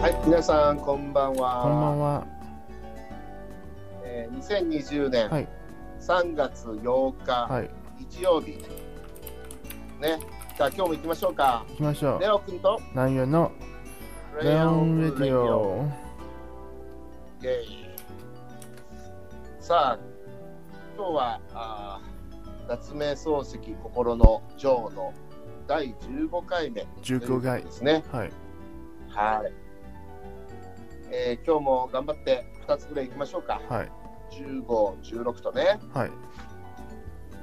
はい、皆さんこんばんは。こんばんは。えー、2020年はい。3月8日、はい。日曜日。ね、じゃあ今日も行きましょうか。行きましょうレ。オ君と？南園の？レオンレディオ。イェイさあ、今日はあー夏目漱石心の女王の第15回目15回で。すね。はい。はい。えー今日も頑張って2つぐらい行きましょうか。はい。15、16とね。はい。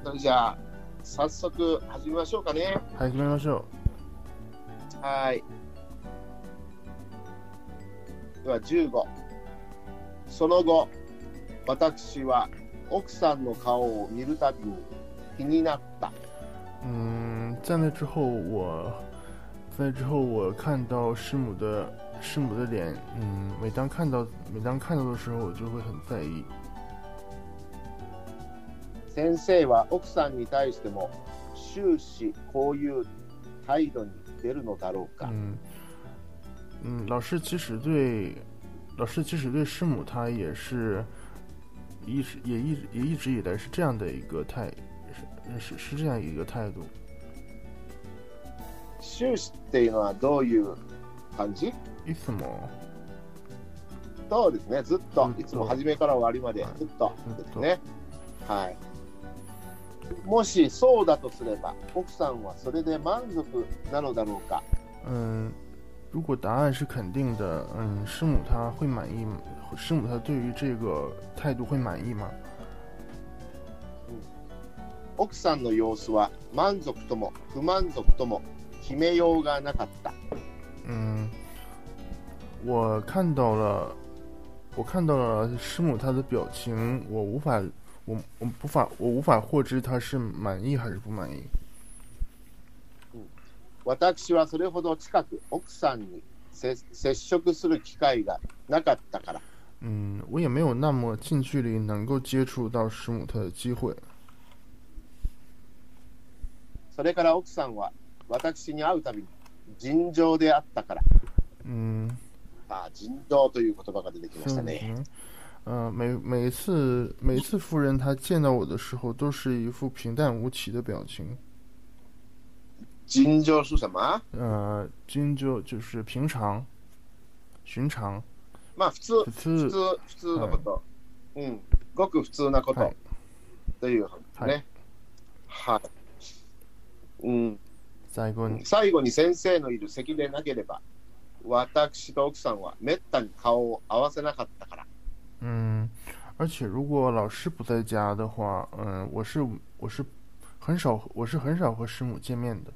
それじゃあ、早速始めましょうかね。始めましょはい。では15。その後、私は奥さんの顔を見るたびに気になった。う。嗯，在那之后我，在那之后我看到师母的师母的脸，嗯，每当看到每当看到的时候，我就会很在意。先生は奥さんに対しても終始こういう態度に出るのだろうか。嗯嗯，老师其实对老师其实对师母她也是一直也一直也一直以来是这样的一个态是是是这样一个态度。終始っていうのはどういう感じ？いつもそうですね、ずっとずっ、といつも初めから終わりまではいずっとずっとですね。はい。もしそうだとすれば、奥さんはそれで満足なのだろうか？嗯，如果答案是肯定的，嗯，师母她会满意吗？师母她对于这个态度会满意吗？奥さんの様子は満足とも不満足とも決めようがなかった。嗯，我看到了，我看到了师母她的表情，我无法，我我无法，我无法获知她是满意还是不满意。私はそれほど近く奥さんに接接触する機会がなかったから。 嗯，我也没有那么近距离能够接触到师母她的机会。それから奥さんは私に会うたびに尋常であったから。嗯，あ尋常という言葉が出てきましたね。嗯，呃，每每一次每一次夫人她见到我的时候，都是一副平淡无奇的表情。尋常是什么呃，今就就是平常、寻常、 まあ普通、普通。普通、普通のこと。うん。ごく普通なことはいというはいね。はい。うん。最後に。最後に先生のいる席でなければ、私と奥さんはめったに顔を合わせなかったから。嗯，而且如果老师不在家的话，嗯，我是我是很少我是很少和师母见面的。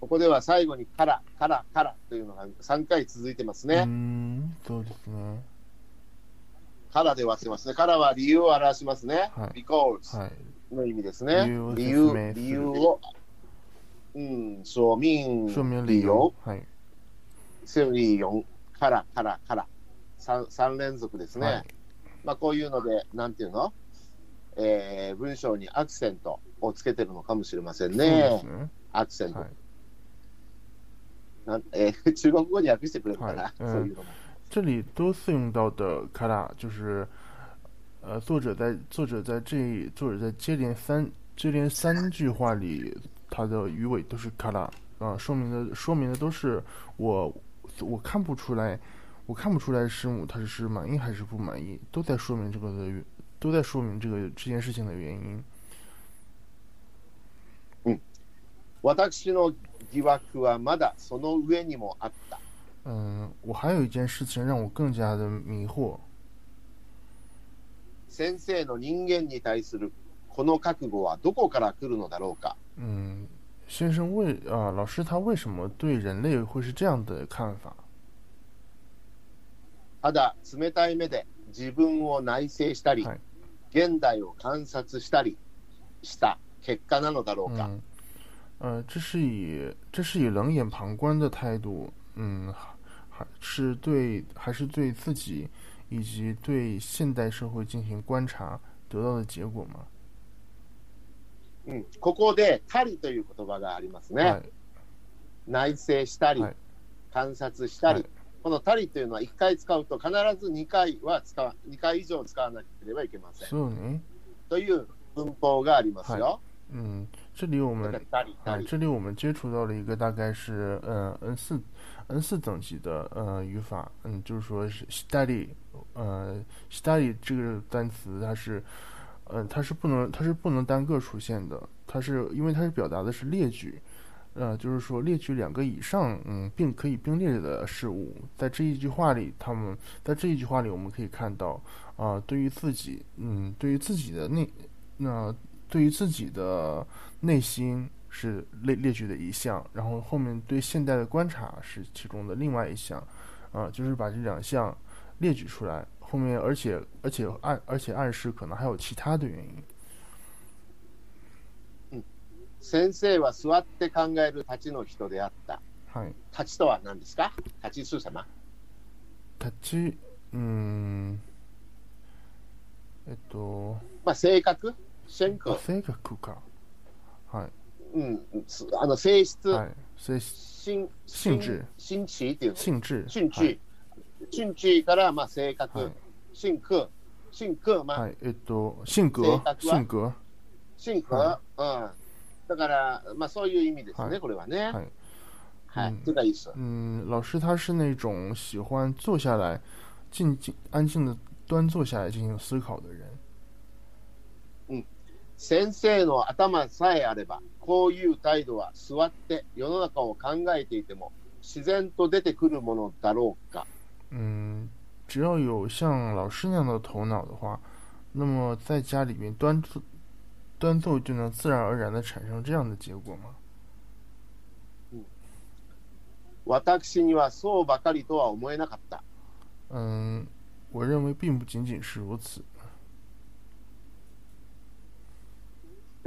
ここでは最後にから、から、からというのが3回続いてますね。嗯，そうですね。からで終わってますね。からは理由を表しますね。はい because はい。の意味ですね。理由を理由を、うん、说明理由。はい。セオリー4からからから 3, 3連続ですね、はいまあ、こういうので、なんていうの、えー文章にアクセントをつけてるのかもしれませんねす。ね。アクセント、はい。なんえー中国語に訳してくれるかな、はいうんそういうのも。这里多次用到的卡拉就是，呃，作者在作者在这作者在接连三接连三句话里，他的语尾都是卡拉啊，说明的说明的都是我我看不出来，我看不出来师母她是满意还是不满意，都在说明这个的原都在说明这个这件事情的原因。私の 疑惑はまだその上にもあった。嗯，我还有一件事情让我更加的迷惑，先生の人間に対するこの覚悟はどこから来るのだろうか。嗯，先生为啊、老师他为什么对人类会是这样的看法？ただ冷たい目で自分を内省したり、はい現代を観察したりした結果なのだろうか。嗯，呃，这是以这是以冷眼旁观的态度，嗯，还还是对还是对自己以及对现代社会进行观察得到的结果吗？うん、ここで、たりという言葉がありますね。はい内省したり、はい観察したり、はいこのたりというのは1回使うと必ず2回は使わ、2回以上使わなければいけません。そうね。という文法がありますよ。嗯，这里我们だからたりた啊，り。这里我们接触到了一个大概是呃 N 四 N 四等级的呃语法，嗯，就是说是 study，呃 study 这个单词它是，呃它是不能它是不能单个出现的，它是因为它是表达的是列举，呃就是说列举两个以上嗯并可以并列的事物，在这一句话里，他们在这一句话里我们可以看到啊、对于自己嗯对于自己的内那。对于自己的 内心是列列举的一项，然后后面对现代的观察是其中的另外一项，啊、就是把这两项列举出来，后面而且而且暗而且暗示可能还有其他的原因。先生は座って考える立ちの人であった。はい。立ちとは何ですか立ちす様。立ちうんえっとまあ、性格性格あ、性格か。 はいうん、すあの性質、はい。性心性質。心地っていうの？性質心地、はい。心地からまあ性格、はい。性格、性格、まあ、はい。えっと性格性格は？性格性格、は？うん。だから、まあそういう意味ですね、はい。これはね。はい。はい、うん。这个意思。嗯，老师他是那种喜欢坐下来，静静安静的端坐下来进行思考的人。先生の頭さえあれば、こういう態度は座って世の中を考えていても自然と出てくるものだろうか。嗯，只要有像老师那样的头脑的话，那么在家里面端坐端坐就能自然而然的产生这样的结果吗？私にはそうばかりとは思えなかった。嗯，我认为并不仅仅是如此。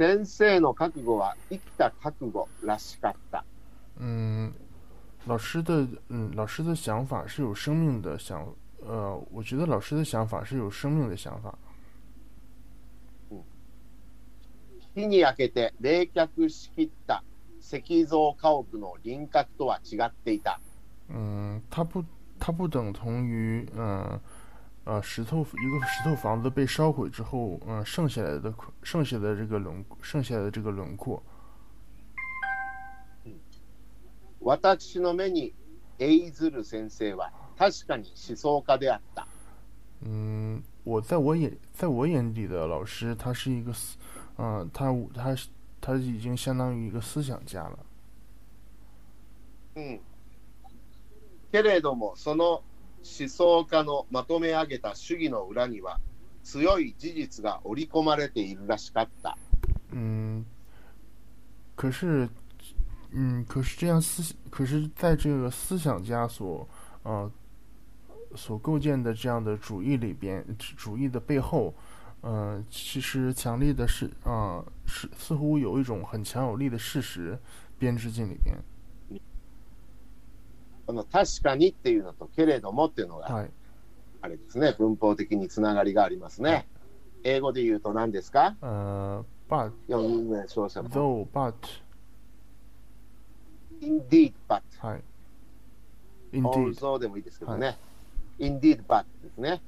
先生の覚悟は生きた覚悟らしかった。嗯，老师的嗯，老师的想法是有生命的想，呃，我觉得老师的想法是有生命的想法。日に焼けて冷却しきった石像家屋の輪郭とは違っていた。嗯，它不，它不等同于嗯呃石头一个石头房子被烧毁之后，嗯、剩下来的剩下的这个轮剩下的这个轮廓。私の目にエイズル先生は確かに思想家であった。嗯，我在我眼在我眼里的老师，他是一个思，嗯、他他是他已经相当于一个思想家了。うん。けれども、その 思想家のまとめ上げた主義の裏には強い事実が織り込まれているらしかった。嗯，可是，嗯，可是这样思，可是在这个思想家所，呃，所构建的这样的主义里边，主义的背后，呃，其实强烈的是，啊、是似乎有一种很强有力的事实编织进里边。 この確かにっていうのと、けれどもっていうのが、はい。あれですね、文法的につながりがありますね。英語で言うと何ですか？呃，but 4人目勝者の though but indeed but はい。indeed although でもいいですけどね。indeed but ですね。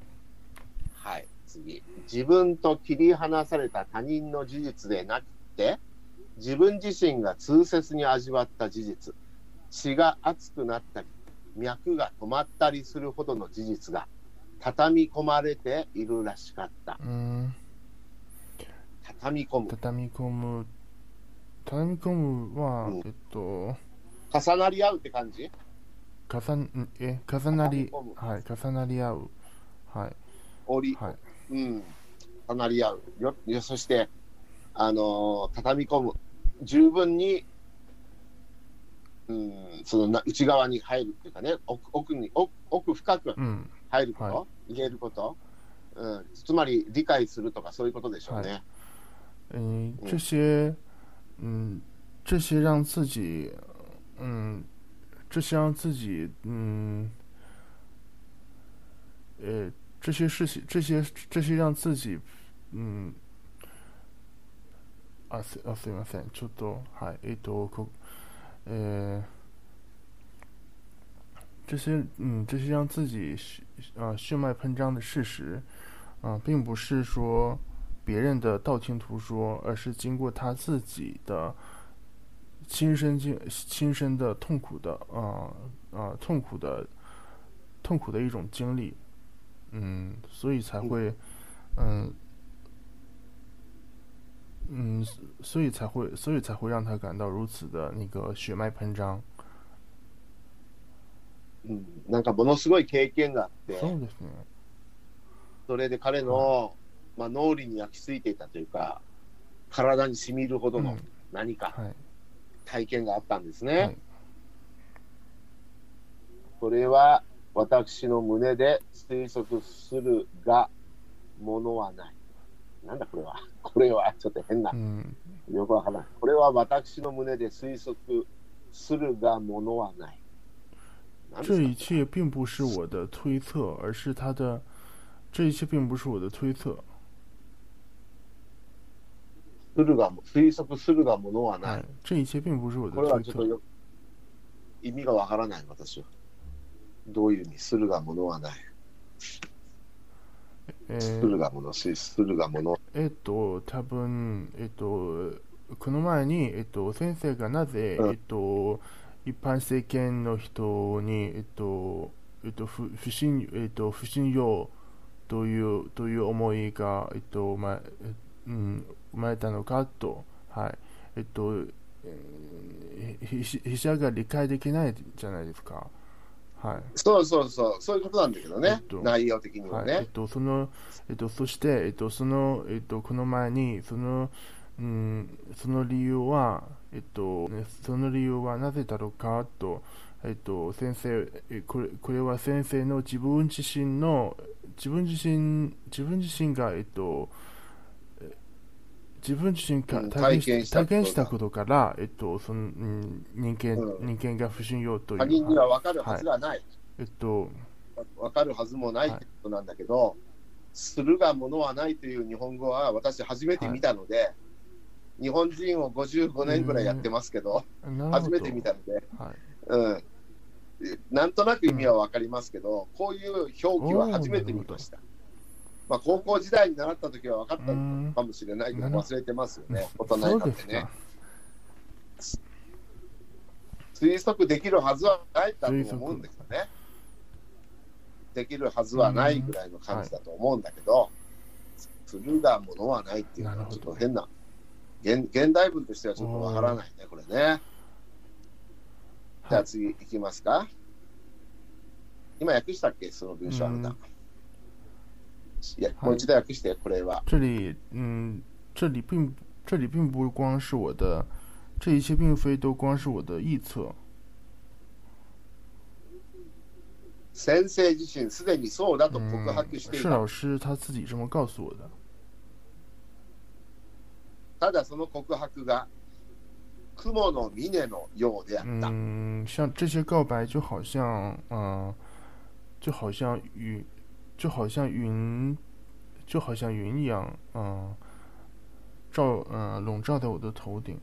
はい、次。自分と切り離された他人の事実でなくて、自分自身が痛切に味わった事実、血が熱くなったり、脈が止まったりするほどの事実が畳み込まれているらしかった。嗯，畳み込む。畳み込む。畳み込むは、うん。えっと。重なり合うって感じ？重んえ重なりはい重なり合う。はい。折り、はい。うん、重なり合う。よよそして、あのー畳み込む。十分に、うん、そのな内側に入るっていうかね、奥奥に奥奥深くうん入ること、は入れること、うん、つまり理解するとかそういうことでしょうね。嗯，嗯这些，嗯，这些让自己，嗯，这些让自己，嗯，呃，这些事情，这些这些让自己，嗯，あすあすみません、ちょっとはいえっとこ呃。这些，嗯，这些让自己血啊血脉喷张的事实，啊，并不是说别人的道听途说，而是经过他自己的亲身经亲身的痛苦的啊啊痛苦的痛苦的一种经历，嗯，所以才会，嗯嗯，所以才会，所以才会让他感到如此的那个血脉喷张。うん、なんかものすごい経験があって、そうですね。それで彼の、まあ、脳裏に焼き付いていたというか、体に染みるほどのうん何かはい。体験があったんですね。はいそれは私の胸で推測するが、ものはない。なんだこれは。これはちょっと変なう。ん。よくわからない。これは私の胸で推測するが、ものはない。这一切并不是我的推测，而是他的。这一切并不是我的推测，するが、推測するがものはない。哎，这一切并不是我的これは推测。ちょっとよ意味がわからない、私は。どういう意味？するがものはない。えするがもの、すするがもの。えっと、多分、えっと、この前に、えっと、先生がなぜ、うんえっと、一般世間の人に、えっと、えっと、不不信、えっと、不信用という、という思いが、えっと、ま、えうん、生まれたのかと、はい。えっと、えーひ筆者が理解できないじゃないですか。はい。そうそうそう、そういうことなんだけどね、えっと内容的にははい、ね。えっと、その、えっと、そして、えっと、その、えっと、この前に、その、うん、その理由は、えっと、ね、その理由はなぜだろうかと、えっと、先生、えこれ、これは先生の自分自身の、自分自身、自分自身が、えっと、え自分自身がうん体験し体験したことから、えっと、その、うん、人間、うん人間が不信用という。他人には分かるはずがない。えっと、分かるはずもないってことなんだけど、するがものはないという日本語は私初めて見たので、日本人を55年ぐらいやってますけど、なるほど初めて見たので、はい。うん。なんとなく意味は分かりますけど、こういう表記は初めて見ました。まあ、高校時代に習った時は分かったのかもしれないけど、うん忘れてますよね、大人になってね。推測できるはずはないだと思うんですよね。できるはずはないぐらいの感じだと思うんだけど、するがものはないっていうのはちょっと変な、現現代文としてはちょっとわからないね、これね。じゃあ次いきますか。今訳したっけ、その文章あなた。うんいや、もう一度訳して、これは。这里，嗯，这里并这里并不光是我的，这一切并非都光是我的臆测。先生自身すでにそうだと告嗯白し，てい是た。老师他自己这么告诉我的。ただその告白が雲の峰のようであった。嗯，像这些告白就好像，嗯、就好像云， 就好像云，就好像云一样，嗯、罩，嗯、笼罩在我的头顶。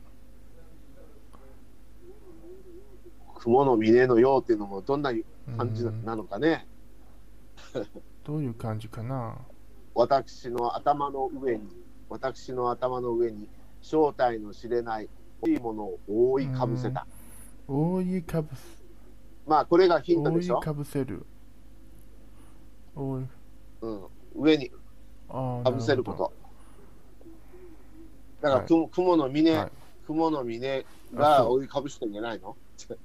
雲の峰のようっていうのもどんな感じ嗯，なのかね。どういう感じかな？私の頭の上に、私の頭の上に正体の知れないいいものを覆いかぶせた。覆いかぶす、まあ、これがヒント覆いでしょ。かぶせる。うん、上にかぶせること。だから、はい。く雲の峰、はい。雲の峰が覆いかぶしてんじゃないの？ど。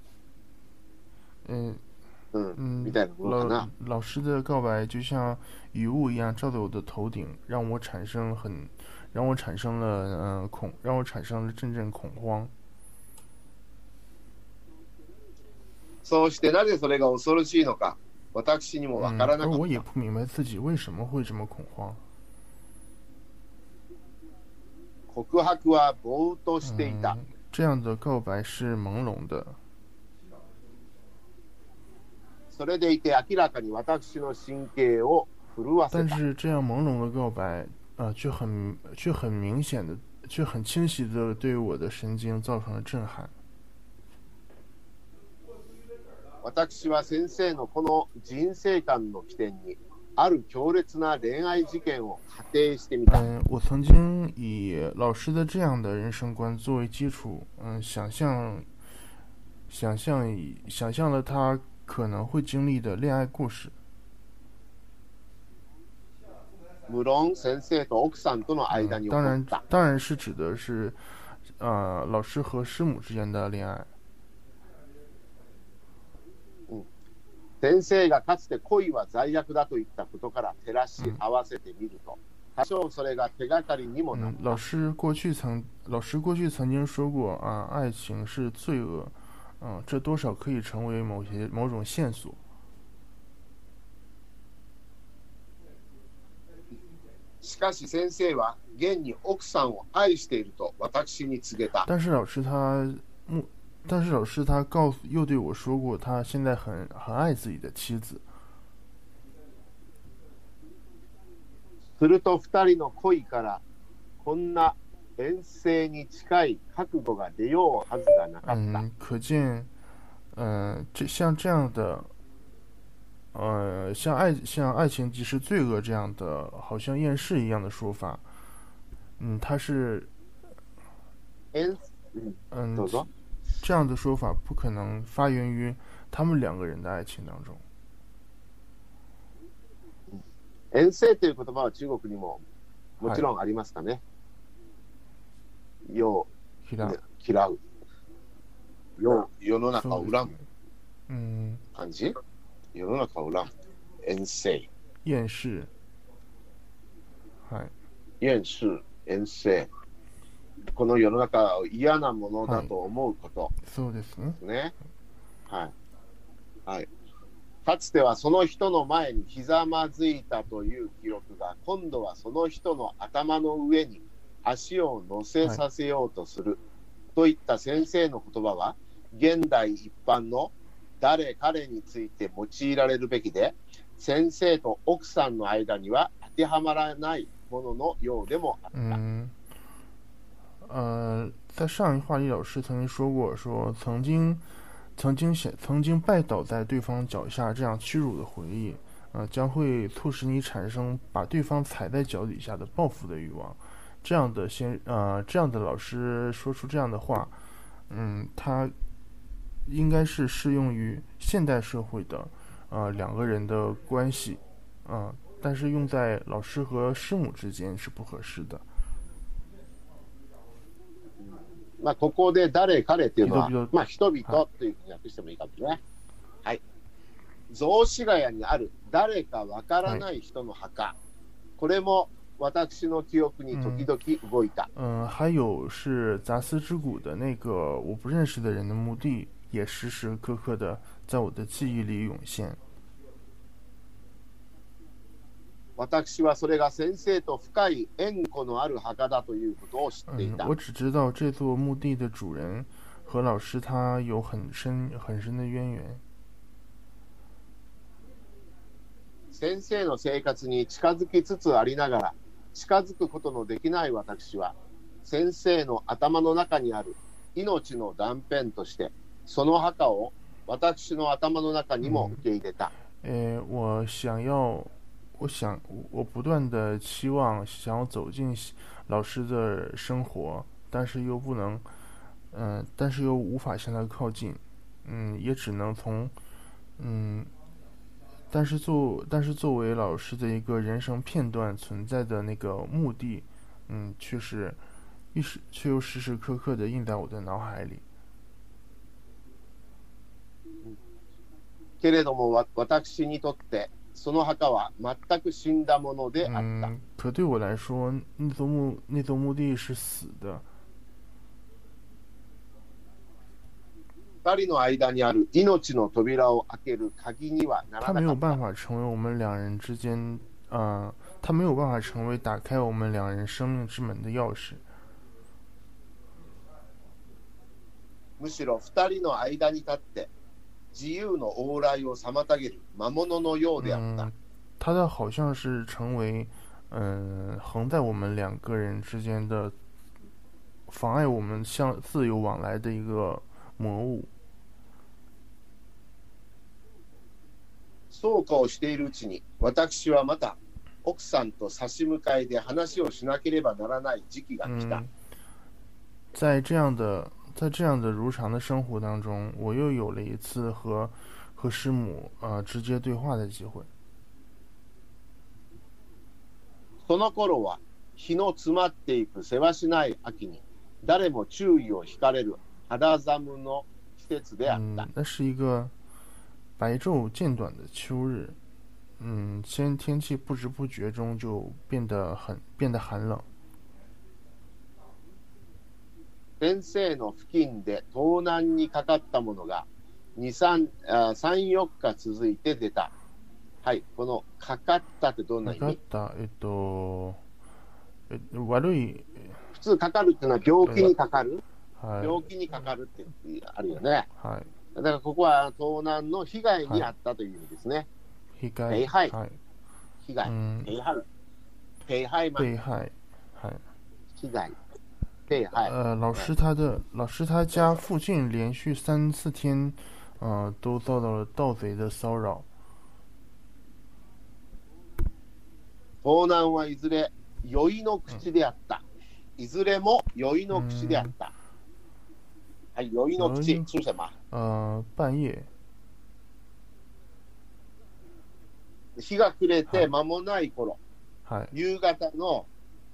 嗯老。老师的告白就像雨雾一样照在我的头顶，让我产生很，让我产生了嗯、呃恐，让我产生了阵阵恐慌。そうしてなぜそれが恐ろしいのか、私にもわ嗯，からなかった。而我也不明白自己为什么会这么恐慌。告白はぼーっとしていた。嗯，这样的告白是朦胧的，それでいて明らかに私の神経を 震わせた。但是这样朦胧的告白，啊、却很却很明显的，却很清晰的对我的神经造成了震撼。 私は先生のこの人生観の起点に、ある強烈な恋愛事件を仮定してみた。嗯，我曾经以老师的这样的人生观作为基础，嗯，想象，想象以想象了他可能会经历的恋爱故事。無論先生と奥さんとの間嗯に起こ当然った。，当然是指的是，呃，老师和师母之间的恋爱。 先生がかつて恋は罪悪だと言ったことから照らし合わせてみると、多少それが手がかりにもなっ嗯，た。老师过去曾，老师过去曾经说过啊，爱情是罪恶，嗯，这多少可以成为某些某种线索。しかし先生は現に奥さんを愛していると私に告げた。但是老师他目，但是老师他告诉又对我说过，他现在很很爱自己的妻子。すると二人の恋からこんな遠征に近い覚悟が出ようはずがなかった。嗯，可见，嗯、这像这样的，呃，像爱像爱情即是罪恶这样的，好像厌世一样的说法，嗯，它是，遠うん嗯どう，ぞ。 这样的说法不可能发源于他们两个人的爱情当中。遠征という言葉は中国にももちろんありますかね。世を平嫌う。世世の中をそうです恨むね嗯，感じ世の中を恨む。遠征。厌世，はい。厭世、遠征。 この世の中を嫌なものだと思うことそうですね。ね。はい。はい。かつてはその人の前にひざまずいたという記録が、今度はその人の頭の上に足を乗せさせようとする、といった先生の言葉は、現代一般の誰彼について用いられるべきで、先生と奥さんの間には当てはまらないもののようでもあった。在上一话里，老师曾经说过，说曾经，曾经想，曾经拜倒在对方脚下这样屈辱的回忆，呃，将会促使你产生把对方踩在脚底下的报复的欲望。这样的先，呃，这样的老师说出这样的话，嗯，他应该是适用于现代社会的，呃，两个人的关系，嗯、但是用在老师和师母之间是不合适的。まあ、ここで誰彼っていうのは人々、まあ、人々というふうに訳してもいいかもしれない。はい。雑司ヶ谷にある誰かわからない人の墓。これも私の記憶に時々動いた。嗯，还有是杂司之谷的那个我不认识的人的墓地，也时时刻刻的在我的记忆里涌现。私はそれが先生と深い縁故のある墓だということを知ってい嗯，た。我只知道这座墓地的主人和老师他有很深很深的渊源。先生の生活に近づきつつありながら、近づくことのできない私は、先生の頭の中にある命の断片として、その墓を私の頭の中にも受け入れた。呃，我想要，我想，我不断的期望想要走进老师的生活，但是又不能，嗯、但是又无法向他靠近，嗯，也只能从，嗯，但是作，但是作为老师的一个人生片段存在的那个目的，嗯，却是，一时却又时时刻刻的印在我的脑海里。けれどもわ私にとって、 その墓は全く死んだものであった。嗯，可对我来说，那座墓那座墓地是死的。二人の間にある命の扉を開ける鍵にはならなかった。办法成为我们两人之间，呃，它没有办法成为打开我们两人生命之门的钥匙。むしろ二人の間に立って、自由の往来を妨げる魔物のようであった。嗯， 他的好像是成为，嗯，横在我们两个人之间的，妨碍我们相自由往来的一个魔物。そうかをしているうちに、私はまた奥さんと差し向かいで話をしなければならない時期が来た。嗯，在这样的 在这样的如常的生活当中，我又有了一次和和师母呃直接对话的机会。その頃は日の詰まっていくせわしない秋に誰も注意を惹かれる肌寒の季節であった嗯。，那是一个白昼渐短的秋日。嗯，先天气不知不觉中就变得很变得寒冷。 先生の付近で盗難にかかったものが2、3、あ3 4日続いて出た。はい、このかかったってどんな意かかっ味たえっとえ悪い普通かかるっていうのは病気にかかる？はい病気にかかるってあるよね。はいだからここは盗難の被害に遭ったという意味ですね。被害被害はい被害。嗯被害。被害嘛，被害はい被害。被害。呃，老师他的老师他家附近连续三四天，呃，都遭到了盗贼的骚扰。盗難はいずれ酔いの口であった。いずれも酔いの口であった。はい、酔いの口是什么？呃，半夜，日が暮れはいて間もない頃、はい夕方の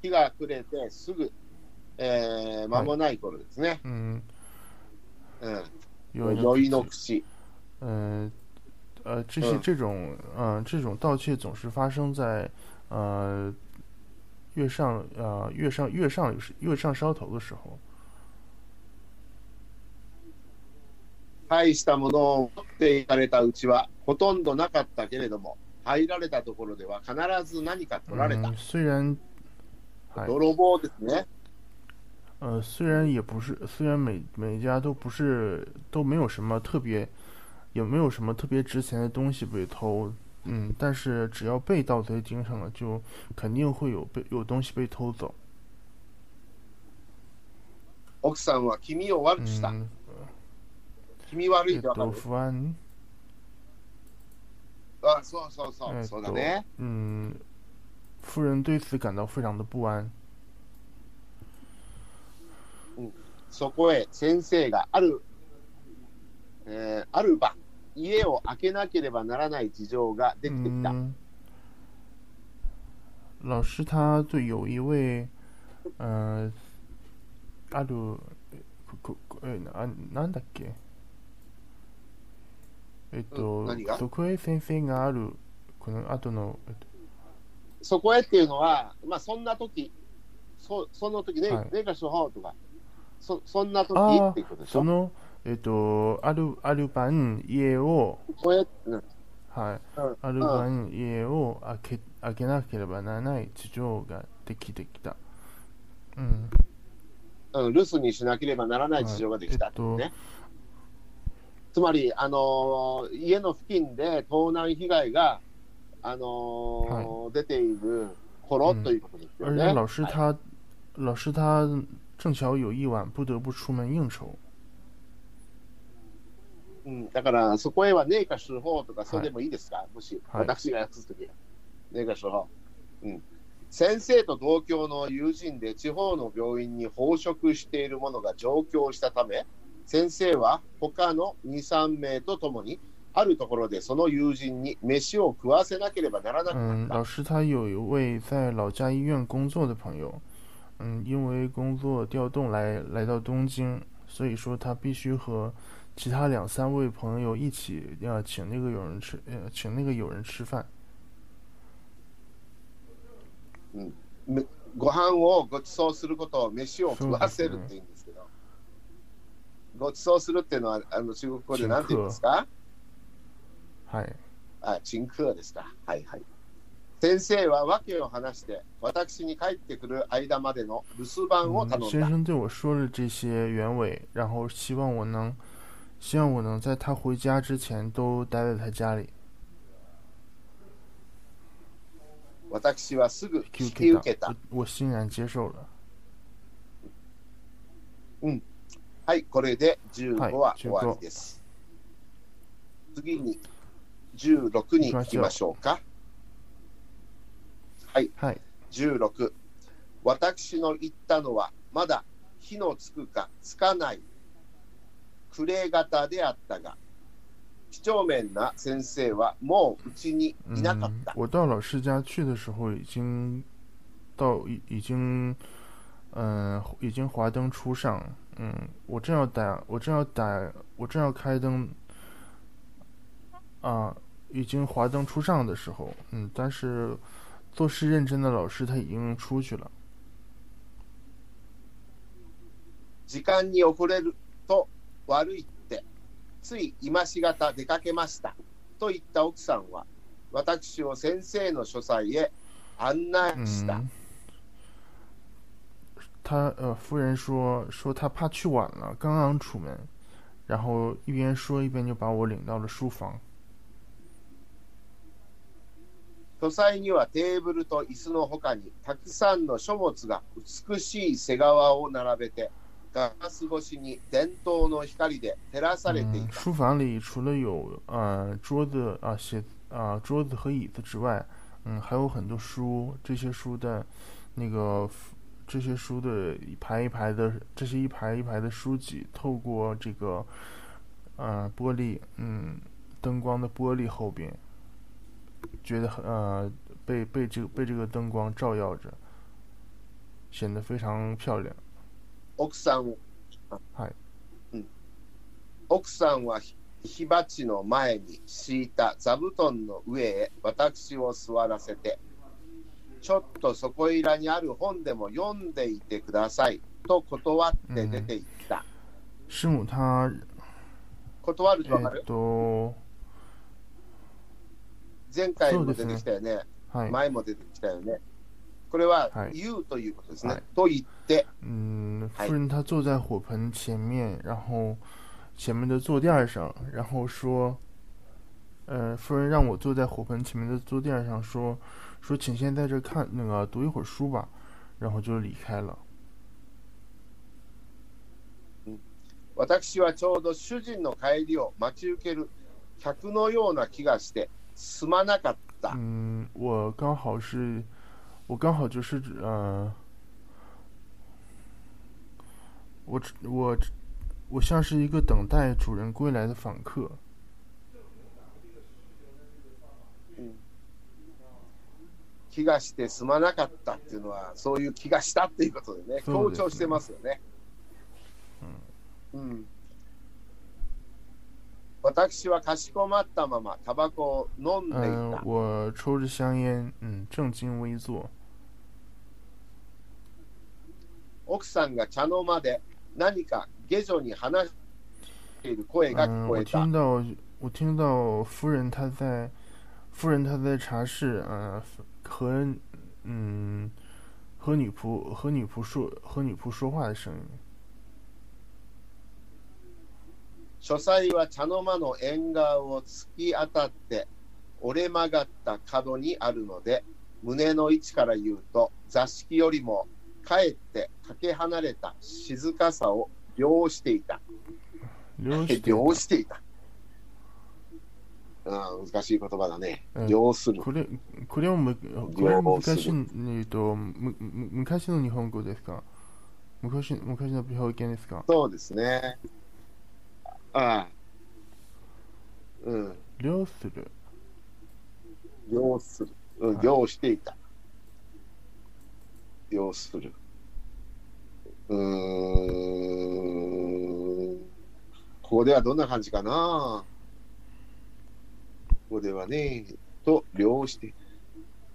日が暮れてすぐ、えー、間もない頃ですね。嗯，うん。酔いの个口。呃呃，这些嗯这种呃这种盗窃总是发生在呃月上呃月上月上月上梢头的时候。大したものを持っていかれたうちはほとんどなかったけれども、入られたところでは必ず何か取られた。嗯，虽然，はい泥棒ですね。呃，虽然也不是，虽然每每家都不是都没有什么特别，也没有什么特别值钱的东西被偷，嗯，但是只要被盗贼盯上了，就肯定会有被有东西被偷走。奥さんは君を悪くした。嗯，君悪いえっとってわかる不安，あそうそうそう、えっとそうだね。嗯，夫人对此感到非常的不安。 そこへ先生がある、えーある晩、家を開けなければならない事情が出てきた。嗯，老师他对有一位，呃，ある、ここえななんだっけ？えっとそこへ先生があるこの後の、えっとそこへっていうのは、まあそんな時、そその時ね、はいねがしょとか、そそんな時あっていうことでしょ？そ。のえっとあるある晩家をうんはいうんある晩家を開け開けなければならない事情ができてきた。うん。うん、留守にしなければならない事情ができたっていうね。つまり、あのー家の付近で盗難被害が、あのー出ている頃ということですよね。老师はい他，老师他正巧有一晚不得不出门应酬，うん、だから、そこへはねえか手法とか、それでもいいですか、もし、はい私がやつとき、ねえか手法。うん。先生と同郷の友人で地方の病院に奉職している者が上京したため、先生は他の2、3名と共に、あるところでその友人に飯を食わせなければならなく嗯，なった。老师他有一位在老家医院工作的朋友，嗯，因为工作调动来来到东京，所以说他必须和其他两三位朋友一起呃请那个友人吃呃请那个友人吃饭，むご飯をご馳走することを飯を食わせるって言うんですけど、ご馳走するっていうのはあの中国語で何て言うんですかはい。あ、陳空ですか。はいはい。 先生は訳を話して、私に帰ってくる間までの留守番を嗯頼，んだ。先生对我说了这些原委，然后希望我能，希望我能在他回家之前都待在他家里。私はすぐ引き引受けた。我我欣然接受了。はい、これで15はいは終わりです。次に16に行きましょうか。はい、はい。16。私の言ったのは、まだ火のつくかつかない暮れ方であったが、几帳面な先生はもううちにいなかった。嗯我到老师家去的时候，已经到已已经，嗯、已经华灯初上。嗯，我正要打，我正要打，我正要开灯，啊，已经华灯初上的时候，嗯，但是做事认真的老师他已经出去了。時間に遅れると悪いって、つい今しがた出かけました。と言った奥さんは、私を先生の書斎へ案内した。嗯，他呃，夫人说说他怕去晚了，刚刚出门，然后一边说一边就把我领到了书房。 書斎にはテーブルと椅子の他にたくさんの書物が美しい背側を並べてガラス越しに伝統の光で照らされてい嗯，た。书房里除了有呃桌子啊、写啊、桌子和椅子之外，嗯，还有很多书。这些书的那个这些书的一排一排的这些一排一排的书籍，透过这个呃玻璃嗯灯光的玻璃后边， 觉得很呃被被这个被这个灯光照耀着，显得非常漂亮。奥さんはいうん奥さんは火鉢の前に敷いた座布団の上へ私を座らせて、ちょっとそこいらにある本でも読んでいてくださいと断って出て行った。师母她断るとわかる？えっと前回も出てきたよね。はい。前も出てきたよね。これははい言うということですね。はいと言って、嗯，嗨夫人她坐在火盆前面，然后前面的坐垫上，然后说，呃，夫人让我坐在火盆前面的坐垫上，说说请先在这看那个读一会儿书吧，然后就离开了。私はちょうど主人の帰りを待ち受ける客のような気がして、すまなかった。嗯，我刚好是，我刚好就是呃，我我我像是一个等待主人归来的访客。気がしてすまなかったっていうのは、そういう気がしたっていうことでね、強そうですね調してますよね。うん私はかしこまったままタバコを飲んでい嗯、た。我抽着香烟，嗯，正襟危坐。奥さんが茶の間で何か下女に話している声が聞嗯，我こえた。听到我听到夫人她在夫人她在茶室，呃，和嗯和女仆和女仆说和女仆说话的声音。 書斎は茶の間の縁側を突き当たって折れ曲がった角にあるので胸の位置から言うと座敷よりもかえってかけ離れた静かさを量していた。流して量していた。ああ難しい言葉だね。うん量する。これこれはむこれは昔えっとむむ昔の日本語ですか？昔昔の表現ですか？そうですね。ああ。うん。量する。量する。うん、はい量していた。量する。うーん。ここではどんな感じかな？ここではね、と、量して、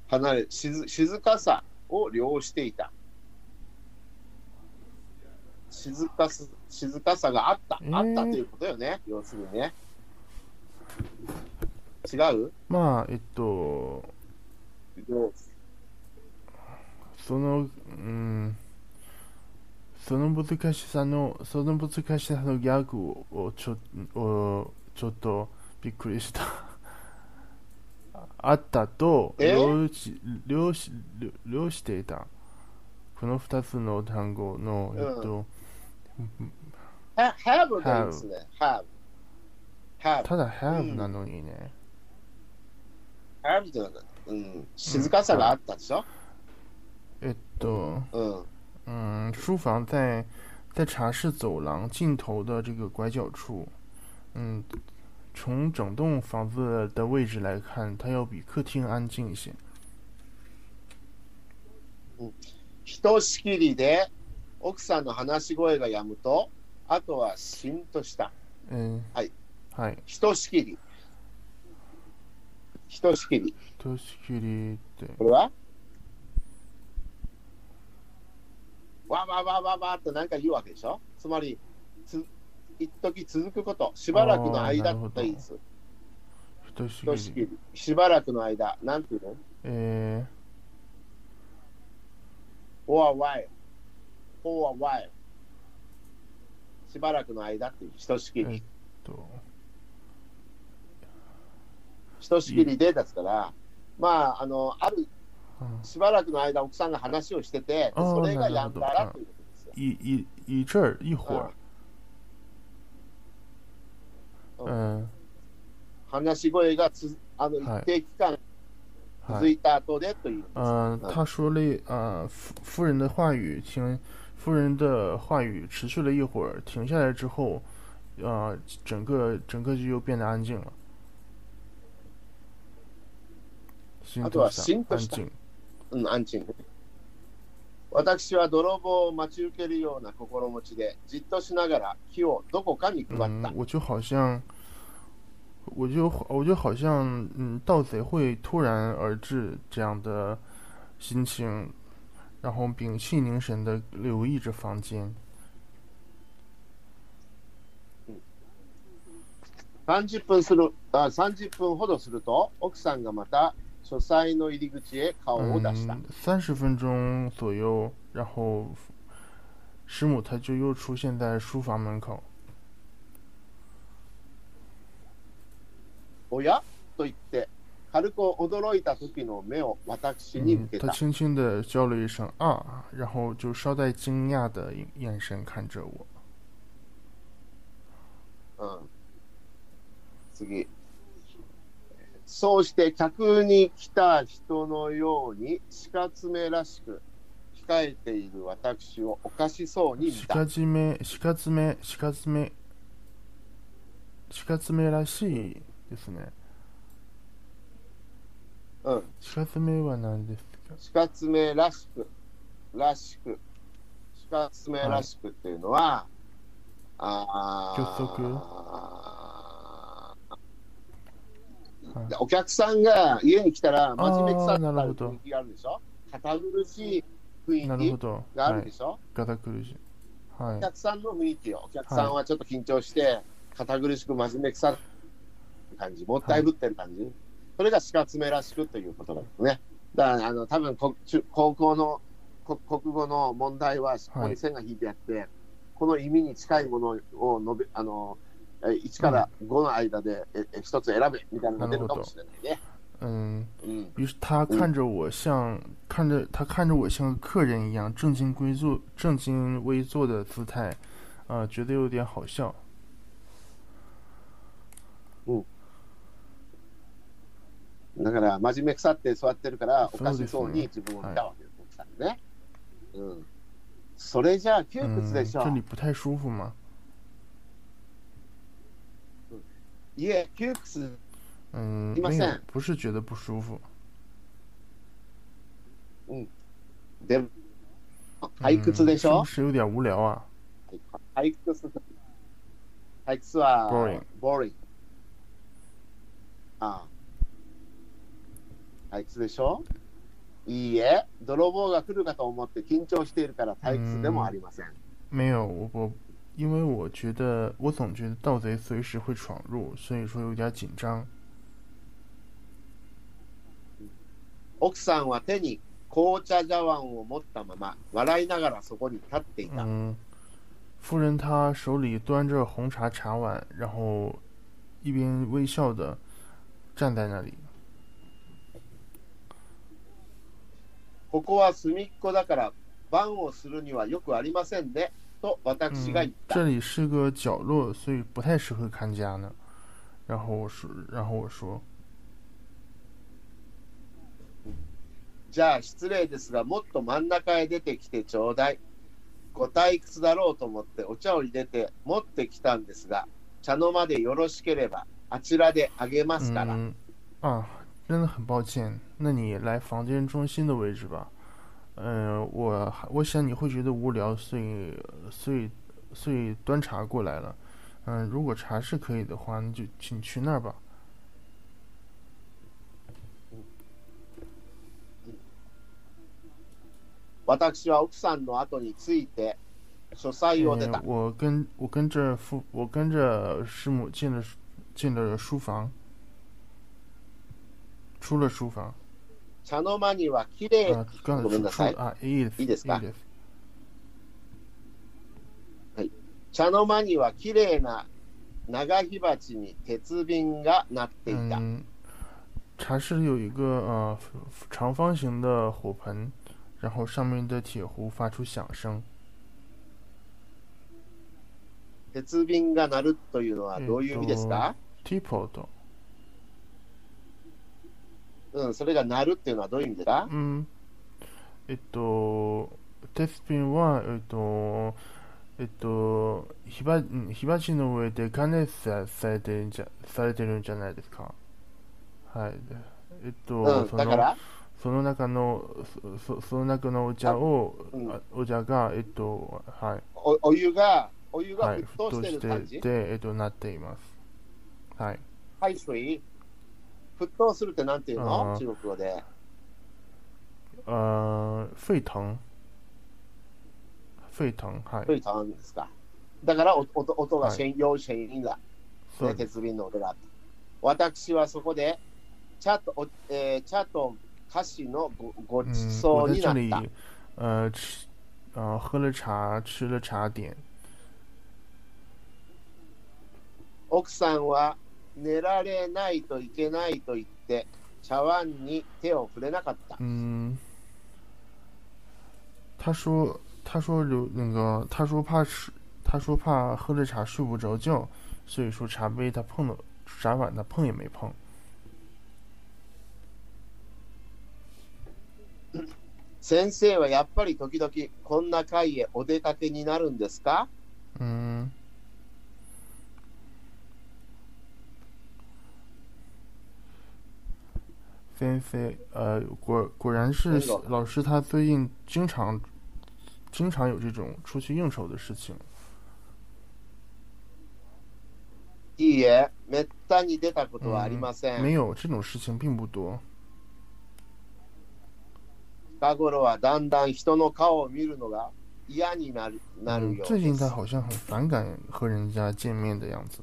離れ、静静かさを量していた。静かす静かさがあった、えーあったということよね、要するにね。違う？まあえっと量そのうん。その難しさのその難しさのギャグをちょをちょっとびっくりした。あったとえ？了し了し了了していた。この二つの単語の、えっと、は have がいいですね。have。have。ただ have なのにね。 have ってなんだうん。静かさがあったでしょえっと，うん。嗯，书房在在茶室走廊尽头的这个拐角处。嗯，从整栋房子的位置来看，它要比客厅安静一些。ひとしきりで奥さんの話し声が止むと、 あとはしんとした。嗯，はい。はい。ひとしきり。ひとしきり。としきりって。これは？わわわわわって何か言うわけでしょ？つまり、つ一時続くこと、しばらくの間っていいです。ひとしひとしきり。きり。しばらくの間、なんていうの？え ?for a while。for a while。しばらくの間っていう、ひとしきー、えっり。と、ひとしきりでですから、まあ、あの、ある、嗯，しばらくの間、奥さんが話をしてて、それがやんだらということですよ。一一一阵儿一会儿，嗯，話し声がつあのはい一定期間はい。続いた後でという。嗯，他说了，呃，夫夫人的话语停，夫人的话语持续了一会儿，停下来之后，呃，整个整个就又变得安静了。心あとはしたしんとした安静。うん、安静ね。私は泥棒を待ち受けるような心持ちで、じっとしながら木をどこかに配った嗯。，我就好像，我就我就好像，嗯，盗贼会突然而至这样的心情， 然后屏气凝神的留意着房间。 30分するあ30分ほどすると、奥さんがまた書斎の入り口へ顔を出した。嗯，三十分钟左右，然后师母她就又出现在书房门口。おやと言って、 軽く驚いた時の目を私に向嗯け，た。她轻轻的叫了一声啊，然后就稍带惊讶的眼神看着我。うん、次。そうして客に来た人のように、鹿爪らしく控えている私をおかしそうに見た。鹿爪、鹿爪、鹿爪、鹿爪らしいですね。うん、鹿爪は何ですか？鹿爪らしく、らしく、鹿爪らしくっていうのは、あー結束はい。お客さんが家に来たら、真面目くさなる雰囲気があるでしょ？堅苦しい雰囲気。があるでしょ、堅苦しい。はい。お客さんの雰囲気を、お客さんはちょっと緊張して、堅苦しく真面目くさい感じ、もったいぶってる感じ、それが鹿爪らしくということなんですね。だから、あの多分こ中高校のこ国語の問題は、ここに線が引いてあって、この意味に近いものを述べあのえ1から5の間で、ええ一つ選べみたいなのが出るかもしれないね。嗯，うん于是他看着我像，看着他看着我像个客人一样正襟危坐、正襟危坐的姿态，啊、觉得有点好笑。だから、真面目腐って座ってるから、おかしそうに自分を見たわけです、奥さんね。うん。それじゃあ窮嗯，屈でしょ这里不太舒服吗？いえ、窮屈、嗯，いません不是觉得不舒服。でも、退屈でしょ？嗯、是不是有点无聊啊？退屈。退屈は、Boring boring ああ。退屈でしょ？いいえ、泥棒が来るかと思って緊張しているから退屈でもありません。没有，我我因为我觉得我总觉得盗贼随时会闯入，所以说有点紧张。奥さんは手に紅茶茶碗を持ったまま、笑いながらそこに立っていた。嗯，夫人她手里端着红茶茶碗，然后一边微笑的站在那里。ここは隅っこだから、番をするにはよくありませんね。と私が言嗯っ，た。这里是个角落，所以不太适合看家呢。然后我说，然后我说，じゃあ失礼ですが、もっと真ん中へ出てきてちょうだい。ご退屈だろうと思ってお茶を入れて持ってきたんですが、茶の間でよろしければあちらであげますから。嗯，啊，真的很抱歉，那你来房间中心的位置吧。嗯、我还我想你会觉得无聊，所以所以所以端茶过来了。嗯、如果茶是可以的话，那就请去那儿吧。私は奥さんの後について書斎を出た嗯。我跟我跟着父，我跟着师母进了进了书房， 出了书房。茶の間にはきれい、啊，刚ごめんなさい才出出啊，いいです。いいですかいいです。茶の間にはきれいな長火鉢に鉄瓶がなっていた。嗯，茶室里有一个呃长方形的火盆，然后上面的铁壶发出响声。鉄瓶が鳴るというのはどういう意味ですか、 teapot， うん、それが鳴るっていうのはどういう意味ですか？嗯，えっと、鉄瓶はえっとえっと火鉢の上で加熱さされてるんじゃされてるんじゃないですか？はい。えっと、うん、そのその中のそそその中のお茶を、うんあお茶がえっとはい。おお湯が、お湯がはい、沸騰してる感じ、沸騰してで、えっと、なっています。はい。排水？沸騰するってなんていうの？中国語で。呃，沸騰？沸騰、はい。沸騰ですか。だからお音音がはいシェン、要シェンだ、ね。鉄瓶の音があった。私はそこで茶と、おえー茶と菓子のごごち嗯，そうになった。，呃，吃，呃，喝了茶，吃了茶点。奥さんは寝られないといけないと言って茶碗に手を触れなかった。嗯，他说，他说留那个，他说怕吃，他说怕喝了茶睡不着觉，所以说茶杯他碰了，茶碗他碰也没碰。先生はやっぱり時々こんな会へお出かけになるんですか？嗯。先生，呃，果果然是那个老师，他最近经常经常有这种出去应酬的事情。いいえ、めったに出たことはありません。没有这种事情并不多。近頃はだんだん人の顔を見るのが嫌になるなる嗯よ，う最近他です。好像很反感和人家见面的样子。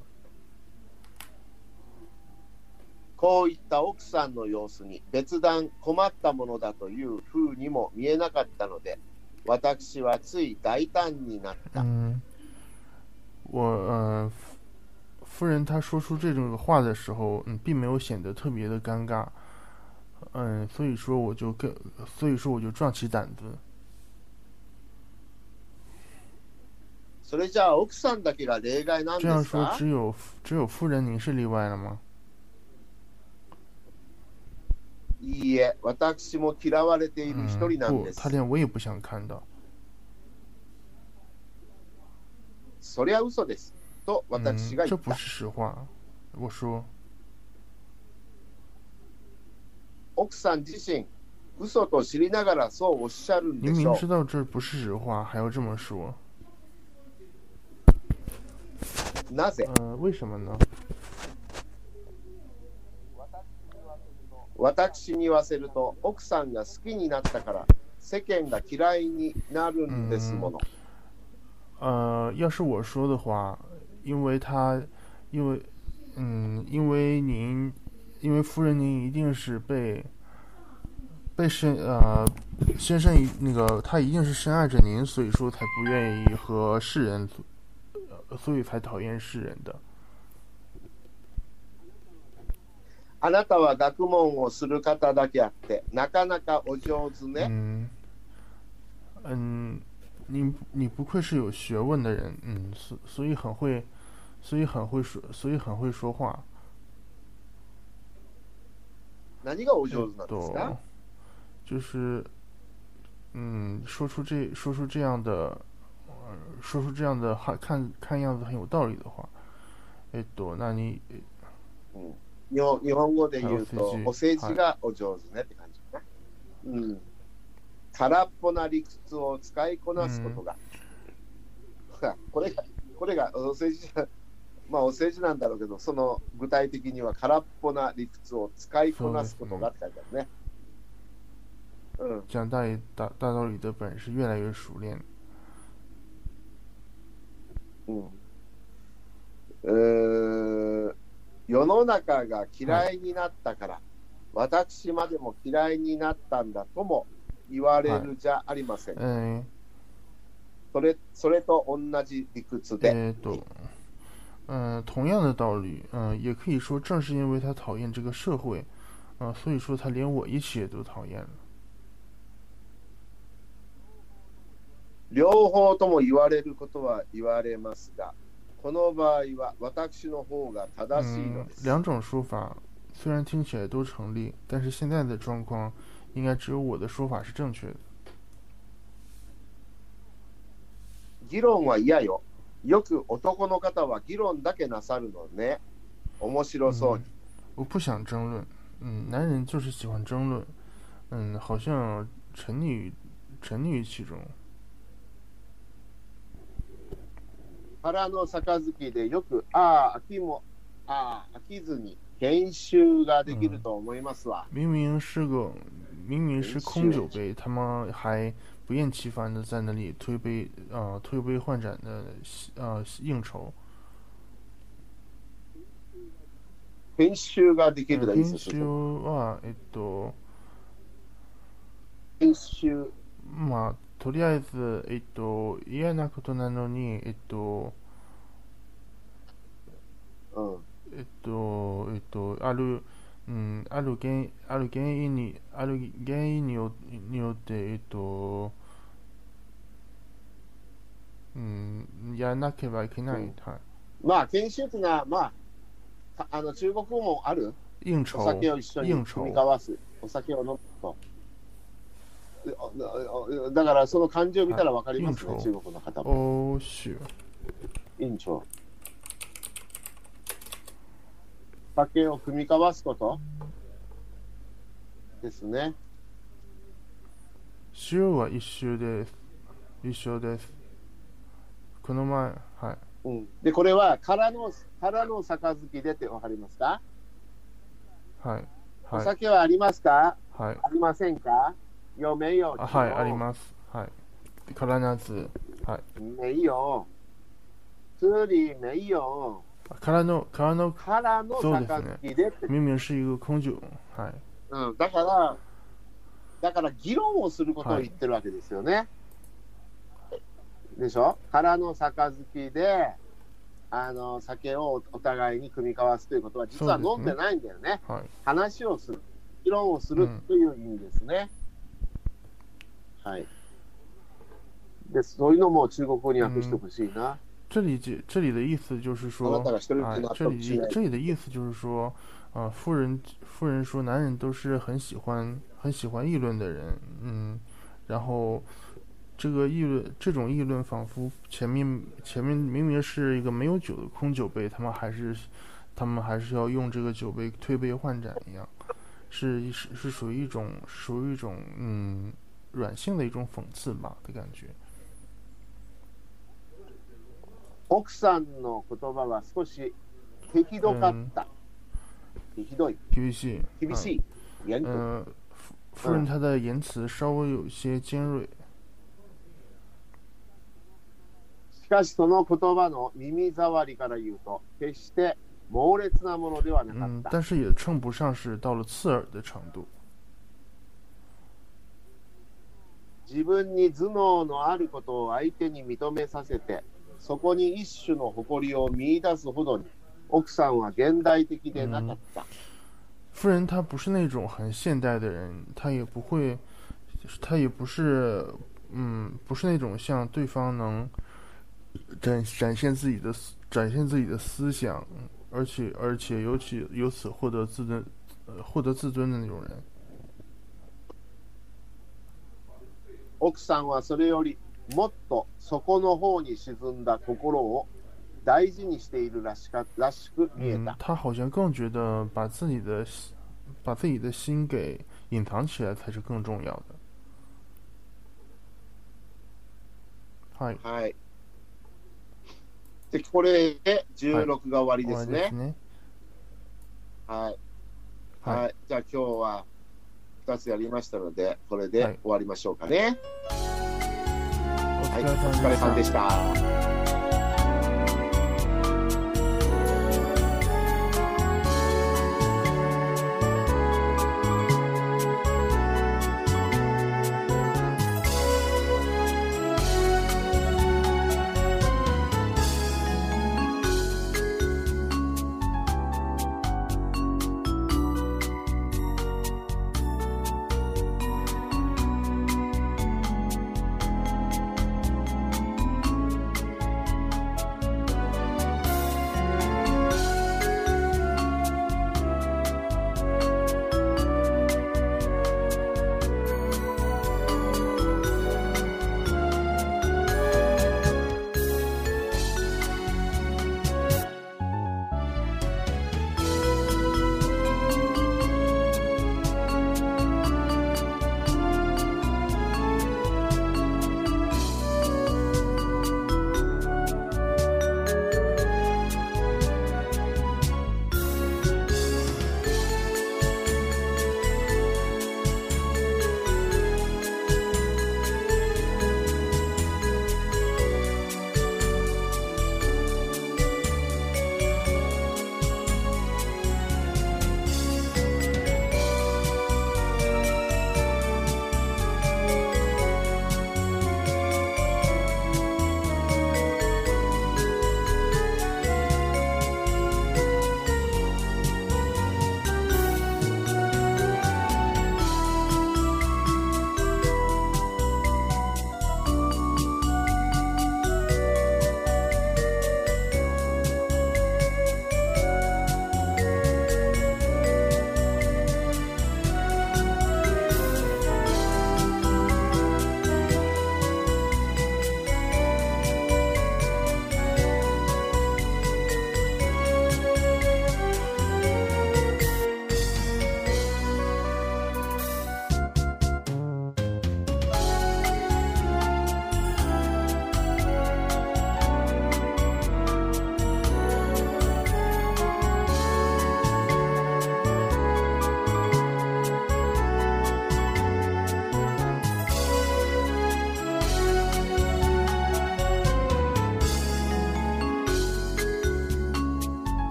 こういった奥さんの様子に別段困ったものだというふうにも見えなかったので、私はつい大胆になった。嗯，我呃，夫夫人她说出这种话的时候，嗯，并没有显得特别的尴尬，嗯，所以说我就更，所以说我就壮起胆子。それじゃあ奥さんだけが例外なん这样ですか？说只有只有夫人您是例外了吗？いいえ、私も嫌われている一人なんで，す他。连我也不想看到。そりゃ嘘です。と嗯私が，言った。这不是实话。我说，奥さん自身、嘘と知りながらそうおっしゃるんでしょう明明知。道这不是实话，还要这么说，なぜ？呃，为什么呢？私に言わせると、奥さんが好きになったから、世間が嫌いになるんですもの。呃，要是我说的话，因为他，因为，嗯，因为您，因为夫人您一定是被被深呃先生一那个他一定是深爱着您，所以说才不愿意和世人，呃所以才讨厌世人的。 あなたは学問をする方だけあって、なかなかお上手ね。嗯嗯，你你不愧是有学问的人，嗯，所所以很会，所以很会说，所以很会说话。何がお上えっ手なんですかと，就是，嗯，说出这说出这样的，呃，说出这样的话，看看样子很有道理的话，えっと、那你うん 日本日本語で言うとはい、お世辞がお上手ねって感じかな。うん。空っぽな理屈を使いこなすことが。これが、これがお世辞まあお世辞なんだろうけど、その具体的には空っぽな理屈を使いこなすことがって書いてあるね。うん。讲大理大大道理的本事越来越熟练。うんえー世の中が嫌いになったから、私までも嫌いになったんだとも言われるじゃありません。嗯，それそれと同じ理屈で、えっと，嗯、同样的道理，嗯、也可以说，正是因为他讨厌这个社会，嗯、所以说他连我一起也都讨厌了。両方とも言われることは言われますが、この場合は私の方が正しいの嗯で，す。两种说法虽然听起来都成立，但是现在的状况应该只有我的说法是正确的。議論は嫌よ。よく男の方は議論だけなさるのね。面白そうに。我不想争论，嗯，男人就是喜欢争论，嗯，好像沉溺于沉溺于其中。腹の杯でよく、ああ、飽きも、ああ、飽きずに研修ができると思いますわ。明明是个明明是空酒杯，他们还不厌其烦的在那里推杯呃推杯换盏的呃应酬。研修ができるだいい編です集はえっと研修。まあとりあえずえっと嫌なことなのにえっとうん。えっとえっとあるうんある原ある原因にある原因によによってえっとうんやらなければいけない、うんはいまあ、研修ってのは、まあ、かあの中国語もある？お酒を一緒に应酬組み交わす。お酒を飲むと。だから、その漢字を見たらわかりますね、はい中国の方も。欧许委員長。酒を組み交わすこと？ですね。塩は一周です。一緒です。この前はい。うん、で、これは空の空の杯でってわかりますか、はい。おはい。酒はありますか？はい。ありませんか？有没有あはいありますはい必ずはい没有。这里没有。空の空の空のそうですね杯でって。明明是一个空酒はいうん、だから、だから議論をすることを言ってるわけですよね。でしょ？空の杯で、あの酒をお互いに組み交わすということは、実はそうですね飲んでないんだよね。はい話をする、議論をするうんという意味ですね。はい。で、そういうのも中国語に訳してほしいな。这里解这里的意思就是说あなたが一人哎で納这里得しない。这里的意思就是说啊、夫人夫人说男人都是很喜欢很喜欢议论的人嗯然后这个议论这种议论仿佛前面前面明明是一个没有酒的空酒杯他们还是他们还是要用这个酒杯推杯换盏一样是是是属于一种属于一种嗯 软性的一种讽刺吧的感觉奥さんの言葉は少し適度かった。ひどい、厳しい厳しい、严格。呃，夫夫人她的言辞稍微有些尖锐，しかしその言葉の耳障りから言うと、決して猛烈なものではなか嗯っ，た。但是也称不上是到了刺耳的程度。 自分に頭脳のあることを相手に認めさせて、そこに一種の誇りを見出すほどに、奥さんは現代的でなかった。 夫人她不是那种很现代的人，她也不会，她也不是，嗯，不是那种像对方能展展现自己的思展现自己的思想，而且而且尤其由此获得自尊，呃，获得自尊的那种人。 奥さんはそれよりもっと底の方に沈んだ心を大事にしているらしからしく見え嗯た。，他好像更觉得把自己的把自己的心给隐藏起来才是更重要的。はい、はい。で、これで16が終わりですね終わりです。ね。はい。はいはい。じゃあ今日は2つやりましたので、これではい終わりましょうかね。おはい。疲れお疲れ様でし。た。